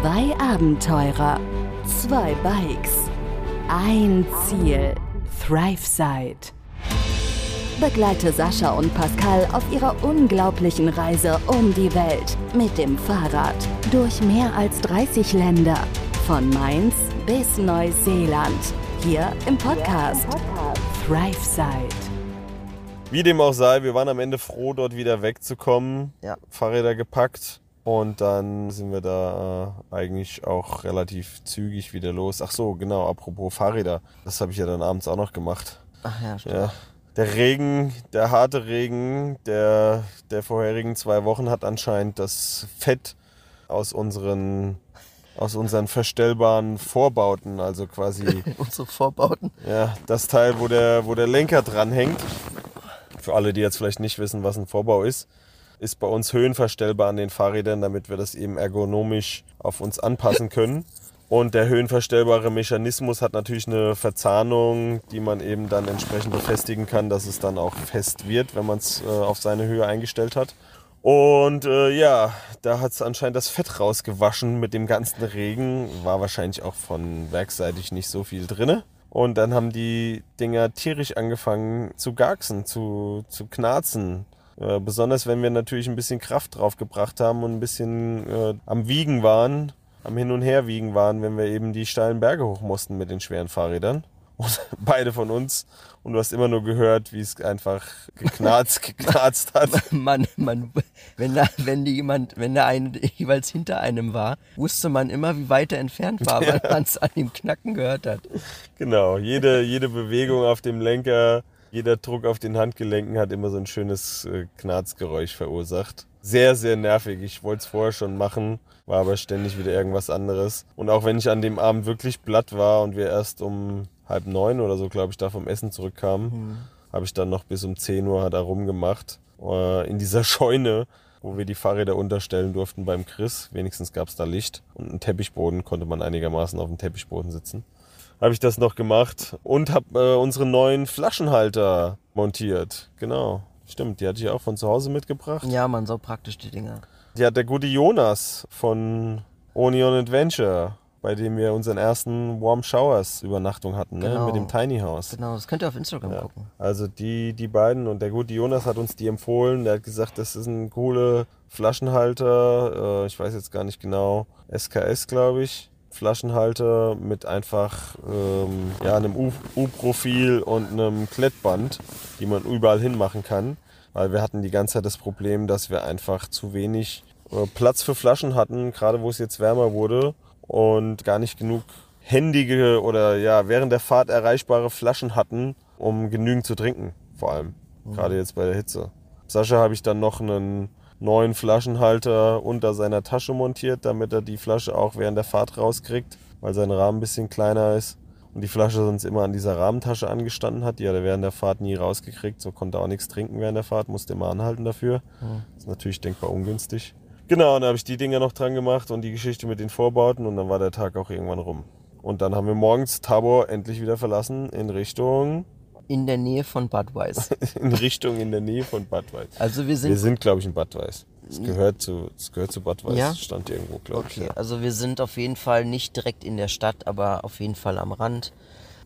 Zwei Abenteurer, zwei Bikes, ein Ziel, ThriveSide. Begleite Sascha und Pascal auf ihrer unglaublichen Reise um die Welt mit dem Fahrrad durch mehr als 30 Länder, von Mainz bis Neuseeland, hier im Podcast ThriveSide. Wie dem auch sei, wir waren am Ende froh, dort wieder wegzukommen. Ja. Fahrräder gepackt. Und dann sind wir da äh, eigentlich auch relativ zügig wieder los. Ach so, genau, apropos Fahrräder. Das habe ich ja dann abends auch noch gemacht. Ach ja, stimmt. Ja. Der Regen, der harte Regen der, der vorherigen zwei Wochen hat anscheinend das Fett aus unseren, aus unseren verstellbaren Vorbauten, also quasi Unsere Vorbauten. ja, das Teil, wo der, wo der Lenker dranhängt. Für alle, die jetzt vielleicht nicht wissen, was ein Vorbau ist, ist bei uns höhenverstellbar an den Fahrrädern, damit wir das eben ergonomisch auf uns anpassen können. Und der höhenverstellbare Mechanismus hat natürlich eine Verzahnung, die man eben dann entsprechend befestigen kann, dass es dann auch fest wird, wenn man es äh, auf seine Höhe eingestellt hat. Und äh, ja, da hat es anscheinend das Fett rausgewaschen mit dem ganzen Regen. War wahrscheinlich auch von werkseitig nicht so viel drinne. Und dann haben die Dinger tierisch angefangen zu garksen, zu, zu knarzen. Äh, besonders wenn wir natürlich ein bisschen Kraft drauf gebracht haben und ein bisschen äh, am Wiegen waren, am Hin- und Herwiegen waren, wenn wir eben die steilen Berge hoch mussten mit den schweren Fahrrädern. Und beide von uns. Und du hast immer nur gehört, wie es einfach geknarzt, geknarzt hat. Man, man, wenn da, wenn jemand, wenn da ein jeweils hinter einem war, wusste man immer, wie weit er entfernt war, weil man es an dem Knacken gehört hat. Genau, jede, jede Bewegung auf dem Lenker, jeder Druck auf den Handgelenken hat immer so ein schönes äh, Knarzgeräusch verursacht. Sehr, sehr nervig. Ich wollte es vorher schon machen, war aber ständig wieder irgendwas anderes. Und auch wenn ich an dem Abend wirklich platt war und wir erst um halb neun oder so, glaube ich, da vom Essen zurückkamen, habe ich dann noch bis um 10 Uhr da rumgemacht. Äh, in dieser Scheune, wo wir die Fahrräder unterstellen durften beim Chris. Wenigstens gab es da Licht und einen Teppichboden, konnte man einigermaßen auf dem Teppichboden sitzen habe ich das noch gemacht und habe äh, unseren neuen Flaschenhalter montiert. Genau, stimmt, die hatte ich auch von zu Hause mitgebracht. Ja, man, so praktisch die Dinger. Die hat der gute Jonas von Onion Adventure, bei dem wir unseren ersten Warm Showers Übernachtung hatten, ne? Genau. mit dem Tiny House. Genau, das könnt ihr auf Instagram Ja. gucken. Also die, die beiden und der gute Jonas hat uns die empfohlen. Der hat gesagt, das ist ein cooler Flaschenhalter. Äh, ich weiß jetzt gar nicht genau. SKS, glaube ich. Flaschenhalter mit einfach ähm, ja, einem U-Profil und einem Klettband, die man überall hin machen kann. Weil wir hatten die ganze Zeit das Problem, dass wir einfach zu wenig äh, Platz für Flaschen hatten, gerade wo es jetzt wärmer wurde und gar nicht genug händige oder ja während der Fahrt erreichbare Flaschen hatten, um genügend zu trinken, vor allem. Gerade jetzt bei der Hitze. Sascha habe ich dann noch einen neuen Flaschenhalter unter seiner Tasche montiert, damit er die Flasche auch während der Fahrt rauskriegt, weil sein Rahmen ein bisschen kleiner ist und die Flasche sonst immer an dieser Rahmentasche angestanden hat. Die hat er während der Fahrt nie rausgekriegt, so konnte er auch nichts trinken während der Fahrt, musste immer anhalten dafür. Das ist natürlich denkbar ungünstig. Genau, und dann habe ich die Dinger noch dran gemacht und die Geschichte mit den Vorbauten und dann war der Tag auch irgendwann rum. Und dann haben wir morgens Tabor endlich wieder verlassen in Richtung, In der Nähe von Budweiser. in Richtung in der Nähe von Bad Weiß. Also wir sind Wir sind, glaube ich, in Bad Weiß. Es gehört zu, es gehört zu Bad Weiß. Ja? Stand irgendwo, glaube ich. Okay, Ja. also wir sind auf jeden Fall nicht direkt in der Stadt, aber auf jeden Fall am Rand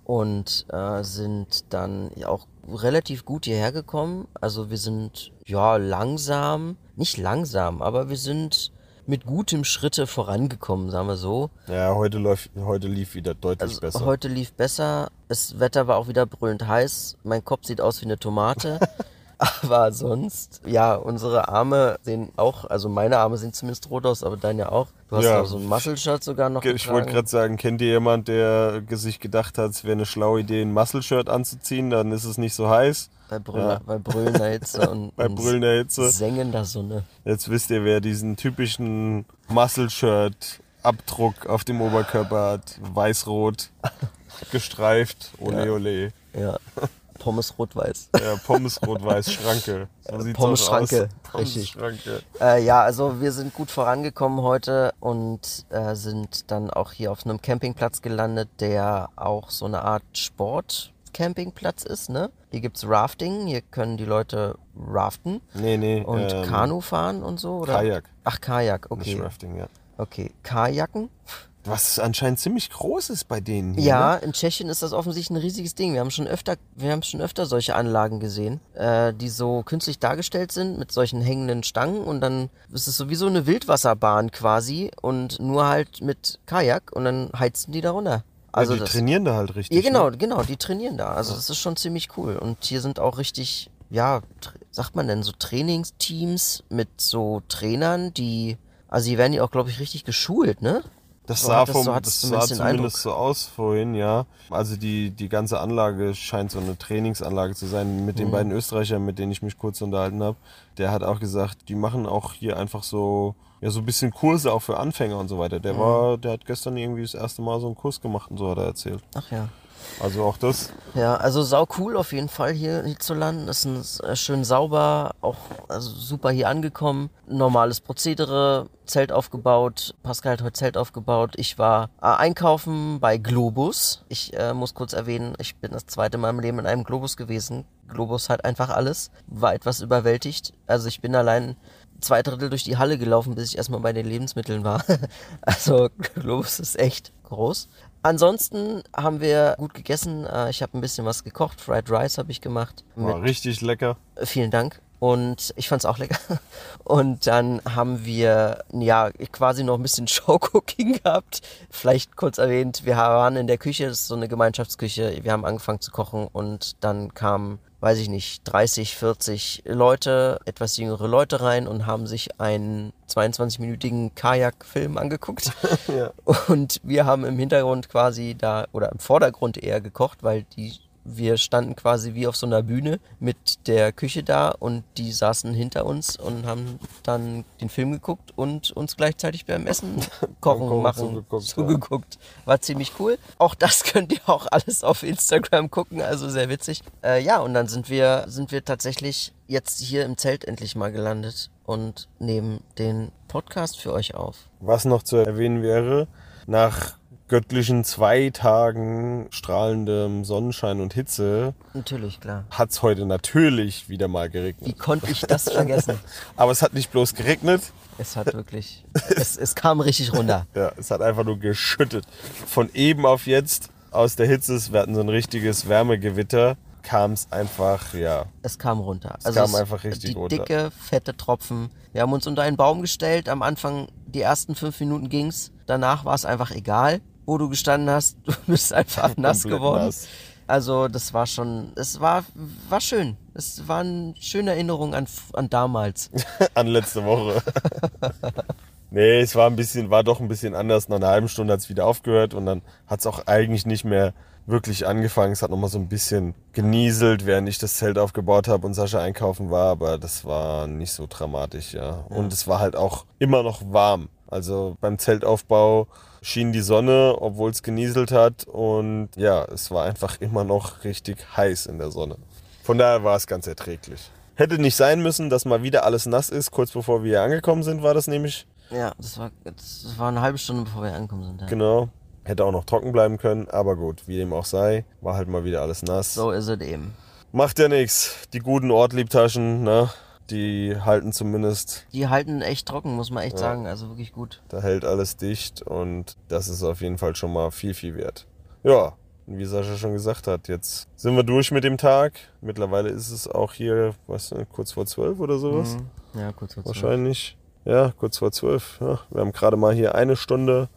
und äh, sind dann auch relativ gut hierher gekommen. Also wir sind ja langsam, nicht langsam, aber wir sind mit gutem Schritte vorangekommen, sagen wir so. Ja, heute, läuft, heute lief wieder deutlich Also besser. heute lief besser, das Wetter war auch wieder brüllend heiß, mein Kopf sieht aus wie eine Tomate. Aber sonst, ja, unsere Arme sehen auch, also meine Arme sehen zumindest rot aus, aber deine auch. Du hast Ja. auch so ein Muscle-Shirt sogar noch ich wollte gerade sagen, kennt ihr jemand, der sich gedacht hat, es wäre eine schlaue Idee, ein Muscle-Shirt anzuziehen, dann ist es nicht so heiß. Bei, Brüll, Ja. bei brüllender Hitze und, Bei brüllender Hitze. sengender Sonne. Jetzt wisst ihr, wer diesen typischen Muscle-Shirt-Abdruck auf dem Oberkörper hat. Weiß-rot, gestreift, ole ole. Ja. Pommes rot-weiß. Ja, Pommes rot-weiß, Schranke. So sieht's Pommes auch aus. Schranke, Pommes richtig. Schranke. Äh, ja, also wir sind gut vorangekommen heute und äh, sind dann auch hier auf einem Campingplatz gelandet, der auch so eine Art Sport-Campingplatz ist, ne? Hier gibt's Rafting, hier können die Leute raften Nee, nee. und ähm, Kanu fahren und so, oder? Kajak. Ach, Kajak, Nicht okay. Rafting, ja. Okay, Kajaken. Was anscheinend ziemlich groß ist bei denen hier. Ja, Ne? in Tschechien ist das offensichtlich ein riesiges Ding. Wir haben schon öfter, wir haben schon öfter solche Anlagen gesehen, äh, die so künstlich dargestellt sind mit solchen hängenden Stangen und dann ist es sowieso eine Wildwasserbahn quasi und nur halt mit Kajak und dann heizen die da runter. Also ja, die das, trainieren da halt richtig. ja, genau, Ne? genau, die trainieren da. Also das ist schon ziemlich cool. Und hier sind auch richtig, ja, sagt man denn, so Trainingsteams mit so Trainern, die, also die werden ja auch, glaube ich, richtig geschult, ne? Das So sah, vom, so das es sah zumindest den zumindest so aus vorhin, ja. Also die, die ganze Anlage scheint so eine Trainingsanlage zu sein. Mit den Mhm. beiden Österreichern, mit denen ich mich kurz unterhalten habe, der hat auch gesagt, die machen auch hier einfach so, ja, so ein bisschen Kurse auch für Anfänger und so weiter. Mhm. Der war, der hat gestern irgendwie das erste Mal so einen Kurs gemacht und so hat er erzählt. Ach ja. Also auch das. Ja, also sau cool auf jeden Fall hier, hier zu landen. Ist ein, äh, schön sauber, auch also super hier angekommen. Normales Prozedere, Zelt aufgebaut. Pascal hat heute Zelt aufgebaut. Ich war äh, einkaufen bei Globus. Ich äh, muss kurz erwähnen, ich bin das zweite Mal im Leben in einem Globus gewesen. Globus hat einfach alles. War etwas überwältigt. Also ich bin allein zwei Drittel durch die Halle gelaufen, bis ich erstmal bei den Lebensmitteln war. also Globus ist echt groß. Ansonsten haben wir gut gegessen. Äh, Ich habe ein bisschen was gekocht. Fried Rice habe ich gemacht. War richtig lecker. äh, vielen Dank. Und ich fand's auch lecker. Und dann haben wir ja quasi noch ein bisschen Showcooking gehabt. Vielleicht kurz erwähnt, wir waren in der Küche, das ist so eine Gemeinschaftsküche. Wir haben angefangen zu kochen und dann kamen, weiß ich nicht, 30, 40 Leute, etwas jüngere Leute rein und haben sich einen 22-minütigen Kajakfilm angeguckt. Ja. Und wir haben im Hintergrund quasi da, oder im Vordergrund eher gekocht, weil die, wir standen quasi wie auf so einer Bühne mit der Küche da und die saßen hinter uns und haben dann den Film geguckt und uns gleichzeitig beim Essen kochen, Kochen machen, zugeguckt, ja. zugeguckt. War ziemlich cool. Auch das könnt ihr auch alles auf Instagram gucken, also sehr witzig. Äh, ja, und dann sind wir, sind wir tatsächlich jetzt hier im Zelt endlich mal gelandet und nehmen den Podcast für euch auf. Was noch zu erwähnen wäre, nach göttlichen zwei Tagen strahlendem Sonnenschein und Hitze Natürlich, klar. hat es heute natürlich wieder mal Wie geregnet. konnte ich das vergessen? Aber es hat nicht bloß geregnet, Es hat wirklich, es, es kam richtig runter. ja, es hat einfach nur geschüttet. Von eben auf jetzt, aus der Hitze, wir hatten so ein richtiges Wärmegewitter, kam es einfach, ja, Es kam runter. Es kam einfach richtig die runter. dicke, fette Tropfen. Wir haben uns unter einen Baum gestellt. Am Anfang, die ersten fünf Minuten ging's. Danach war es einfach egal, wo du gestanden hast. Du bist einfach nass geworden. nass. Also das war schon, es war, war schön. Es waren schöne Erinnerungen an, an damals. an letzte Woche. nee, es war ein bisschen, war doch ein bisschen anders. Nach einer halben Stunde hat es wieder aufgehört und dann hat es auch eigentlich nicht mehr wirklich angefangen. Es hat nochmal so ein bisschen genieselt, während ich das Zelt aufgebaut habe und Sascha einkaufen war, aber das war nicht so dramatisch, ja. Und es war halt auch immer noch warm. Also beim Zeltaufbau schien die Sonne, obwohl es genieselt hat und ja, es war einfach immer noch richtig heiß in der Sonne. Von daher war es ganz erträglich. Hätte nicht sein müssen, dass mal wieder alles nass ist. Kurz bevor wir hier angekommen sind, war das nämlich. Ja, das war, das war eine halbe Stunde, bevor wir angekommen sind. Ja. Genau. Hätte auch noch trocken bleiben können, aber gut, wie dem auch sei, war halt mal wieder alles nass. So ist es eben. Macht ja nichts. Die guten Ortliebtaschen, ne? Die halten zumindest, Die halten echt trocken, muss man echt sagen. Also wirklich gut. da hält alles dicht und das ist auf jeden Fall schon mal viel, viel wert. Ja, wie Sascha schon gesagt hat, jetzt sind wir durch mit dem Tag. Mittlerweile ist es auch hier, was, ne, kurz vor zwölf oder sowas. Mhm. Ja, kurz vor zwölf. Wahrscheinlich. Ja, kurz vor zwölf. Ja, wir haben gerade mal hier eine Stunde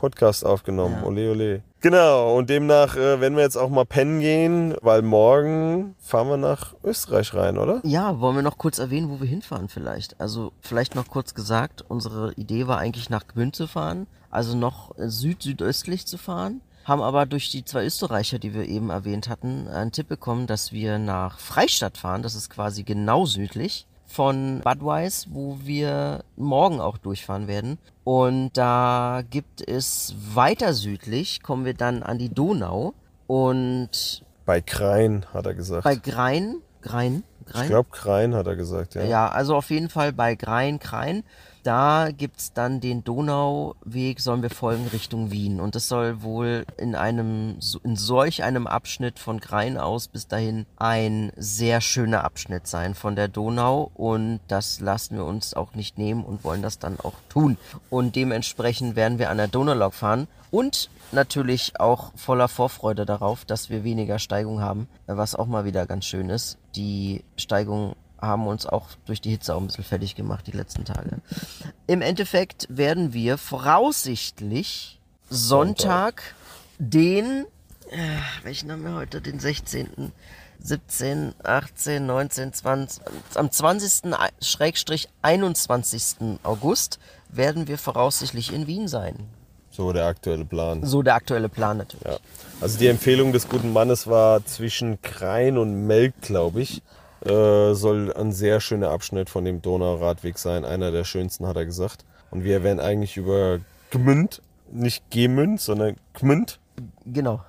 Podcast aufgenommen. Ja. Ole, ole. Genau, und demnach äh, werden wir jetzt auch mal pennen gehen, weil morgen fahren wir nach Österreich rein, oder? Ja, wollen wir noch kurz erwähnen, wo wir hinfahren vielleicht? Also vielleicht noch kurz gesagt, unsere Idee war eigentlich nach Gmünd zu fahren, also noch äh, süd-südöstlich zu fahren, haben aber durch die zwei Österreicher, die wir eben erwähnt hatten, einen Tipp bekommen, dass wir nach Freistadt fahren, das ist quasi genau südlich von Bad Weiss, wo wir morgen auch durchfahren werden. Und da gibt es weiter südlich, kommen wir dann an die Donau und Bei Krain, hat er gesagt. bei Grein, Grein, Grein? Ich glaube, Krein hat er gesagt, ja. Ja, also auf jeden Fall bei Grein, Krein. Da gibt's dann den Donauweg, sollen wir folgen Richtung Wien. Und das soll wohl in einem, in solch einem Abschnitt von Grein aus bis dahin ein sehr schöner Abschnitt sein von der Donau. Und das lassen wir uns auch nicht nehmen und wollen das dann auch tun. Und dementsprechend werden wir an der Donaulok fahren. Und natürlich auch voller Vorfreude darauf, dass wir weniger Steigung haben, was auch mal wieder ganz schön ist. Die Steigung haben uns auch durch die Hitze auch ein bisschen fertig gemacht die letzten Tage. Im Endeffekt werden wir voraussichtlich Sonntag, den, äh, welchen haben wir heute, den 16., 17, 18, 19, 20, am 20. Schrägstrich 21. August werden wir voraussichtlich in Wien sein. So der aktuelle Plan. So der aktuelle Plan natürlich. Ja. Also die Empfehlung des guten Mannes war zwischen Krein und Melk, glaube ich. Äh, soll ein sehr schöner Abschnitt von dem Donauradweg sein. Einer der schönsten, hat er gesagt. Und wir wären eigentlich über Gmünd, nicht Gemünd, sondern Gmünd. Genau.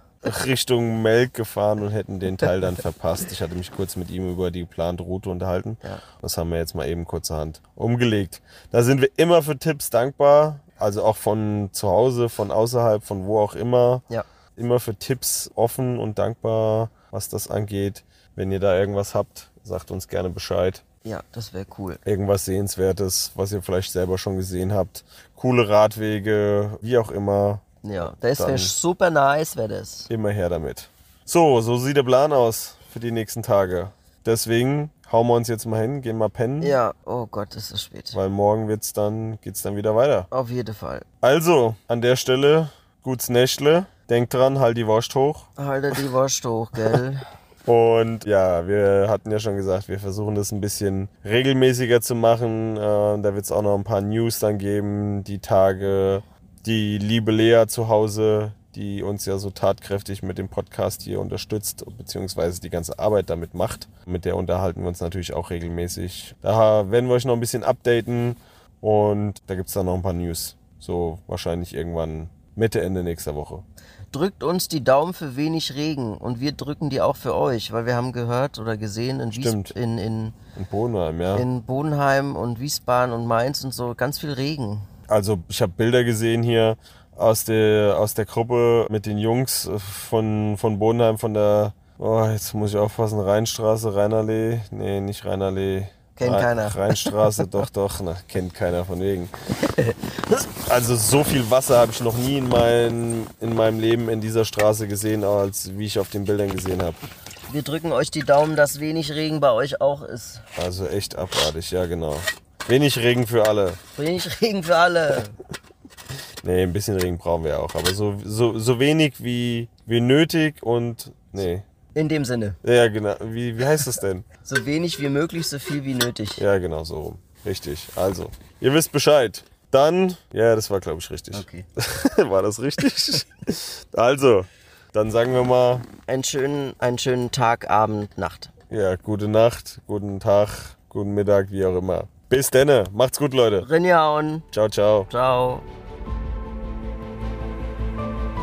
Richtung Melk gefahren und hätten den Teil dann verpasst. Ich hatte mich kurz mit ihm über die geplante Route unterhalten. Ja. Das haben wir jetzt mal eben kurzerhand umgelegt. Da sind wir immer für Tipps dankbar. Also auch von zu Hause, von außerhalb, von wo auch immer. Ja. Immer für Tipps offen und dankbar, was das angeht. Wenn ihr da irgendwas habt, sagt uns gerne Bescheid. Ja, das wäre cool. Irgendwas Sehenswertes, was ihr vielleicht selber schon gesehen habt. Coole Radwege, wie auch immer. Ja, das wäre super nice, wäre das. Immer her damit. So, so sieht der Plan aus für die nächsten Tage. Deswegen hauen wir uns jetzt mal hin, gehen mal pennen. Ja, oh Gott, ist es spät. Weil morgen wird's dann, geht's dann wieder weiter. Auf jeden Fall. Also, an der Stelle, gut's Nächtle. Denkt dran, halt die Wurst hoch. Halte die Wurst hoch, gell? Und ja, wir hatten ja schon gesagt, wir versuchen das ein bisschen regelmäßiger zu machen. Äh, da wird es auch noch ein paar News dann geben, die Tage. Die liebe Lea zu Hause, die uns ja so tatkräftig mit dem Podcast hier unterstützt, beziehungsweise die ganze Arbeit damit macht. Mit der unterhalten wir uns natürlich auch regelmäßig. Da werden wir euch noch ein bisschen updaten und da gibt es dann noch ein paar News. So wahrscheinlich irgendwann Mitte, Ende nächster Woche drückt uns die Daumen für wenig Regen und wir drücken die auch für euch, weil wir haben gehört oder gesehen in, Stimmt. in, in, in Bodenheim, ja. in Bodenheim und Wiesbaden und Mainz und so ganz viel Regen. Also ich habe Bilder gesehen hier aus der, aus der Gruppe mit den Jungs von, von Bodenheim, von der, oh, jetzt muss ich aufpassen, Rheinstraße, Rheinallee, nee, nicht Rheinallee, Kennt keiner. Rheinstraße, doch, doch, na, kennt keiner von wegen. Also so viel Wasser habe ich noch nie in, mein, in meinem Leben in dieser Straße gesehen, als wie ich auf den Bildern gesehen habe. Wir drücken euch die Daumen, dass wenig Regen bei euch auch ist. Also echt abartig, ja genau. Wenig Regen für alle. Wenig Regen für alle. nee, ein bisschen Regen brauchen wir auch, aber so, so, so wenig wie, wie nötig und nee. In dem Sinne. Ja, genau. Wie, wie heißt das denn? So wenig wie möglich, so viel wie nötig. Ja, genau so rum. Richtig. Also, ihr wisst Bescheid. Dann, ja, das war, glaube ich, richtig. Okay. war das richtig? also, dann sagen wir mal. Einen schönen, einen schönen Tag, Abend, Nacht. Ja, gute Nacht, guten Tag, guten Mittag, wie auch immer. Bis denne. Macht's gut, Leute. Rinjauen. Ciao, ciao. Ciao.